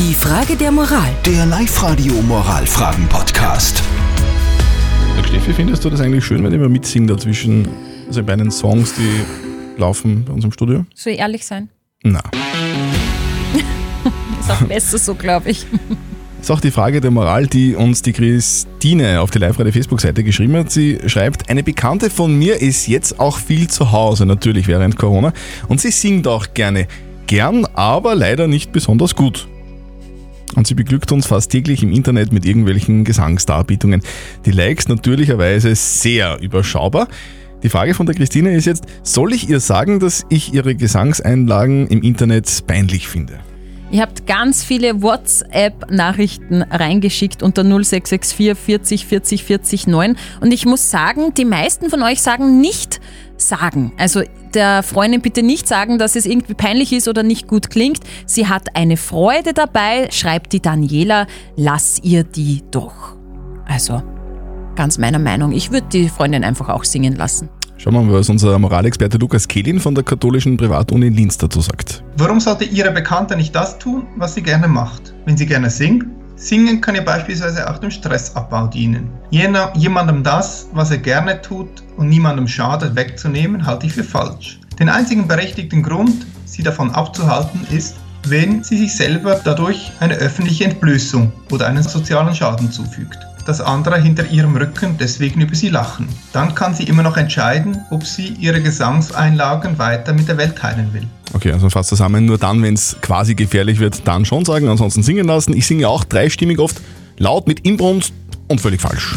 Die Frage der Moral. Der Live-Radio Moralfragen-Podcast. Sag Steffi, findest du das eigentlich schön, wenn ich mal mitsinge dazwischen, also bei den Songs, die laufen bei uns im Studio? Soll ich ehrlich sein? Na. Ist auch besser so, glaube ich. Das ist auch die Frage der Moral, die uns die Christine auf die Live-Radio-Facebook-Seite geschrieben hat. Sie schreibt, eine Bekannte von mir ist jetzt auch viel zu Hause, natürlich während Corona, und sie singt auch gerne. Gern, aber leider nicht besonders gut. Und sie beglückt uns fast täglich im Internet mit irgendwelchen Gesangsdarbietungen. Die Likes natürlicherweise sehr überschaubar. Die Frage von der Christine ist jetzt, soll ich ihr sagen, dass ich ihre Gesangseinlagen im Internet peinlich finde? Ihr habt ganz viele WhatsApp-Nachrichten reingeschickt unter 0664 40 40 40 9 und ich muss sagen, die meisten von euch sagen nicht sagen. Also der Freundin bitte nicht sagen, dass es irgendwie peinlich ist oder nicht gut klingt. Sie hat eine Freude dabei, schreibt die Daniela, lass ihr die doch. Also ganz meiner Meinung, ich würde die Freundin einfach auch singen lassen. Schauen wir mal, was unser Moralexperte Lukas Kehlin von der katholischen Privatuni Linz dazu sagt. Warum sollte Ihre Bekannte nicht das tun, was sie gerne macht? Wenn sie gerne singt, Singen kann ja beispielsweise auch dem Stressabbau dienen. Jener, jemandem das, was er gerne tut und niemandem schadet, wegzunehmen, halte ich für falsch. Den einzigen berechtigten Grund, sie davon abzuhalten, ist, wenn sie sich selber dadurch eine öffentliche Entblößung oder einen sozialen Schaden zufügt dass andere hinter ihrem Rücken deswegen über sie lachen. Dann kann sie immer noch entscheiden, ob sie ihre Gesangseinlagen weiter mit der Welt teilen will. Okay, also fast zusammen, nur dann, wenn es quasi gefährlich wird, dann schon sagen, ansonsten singen lassen. Ich singe auch dreistimmig oft, laut mit Inbrunst und völlig falsch.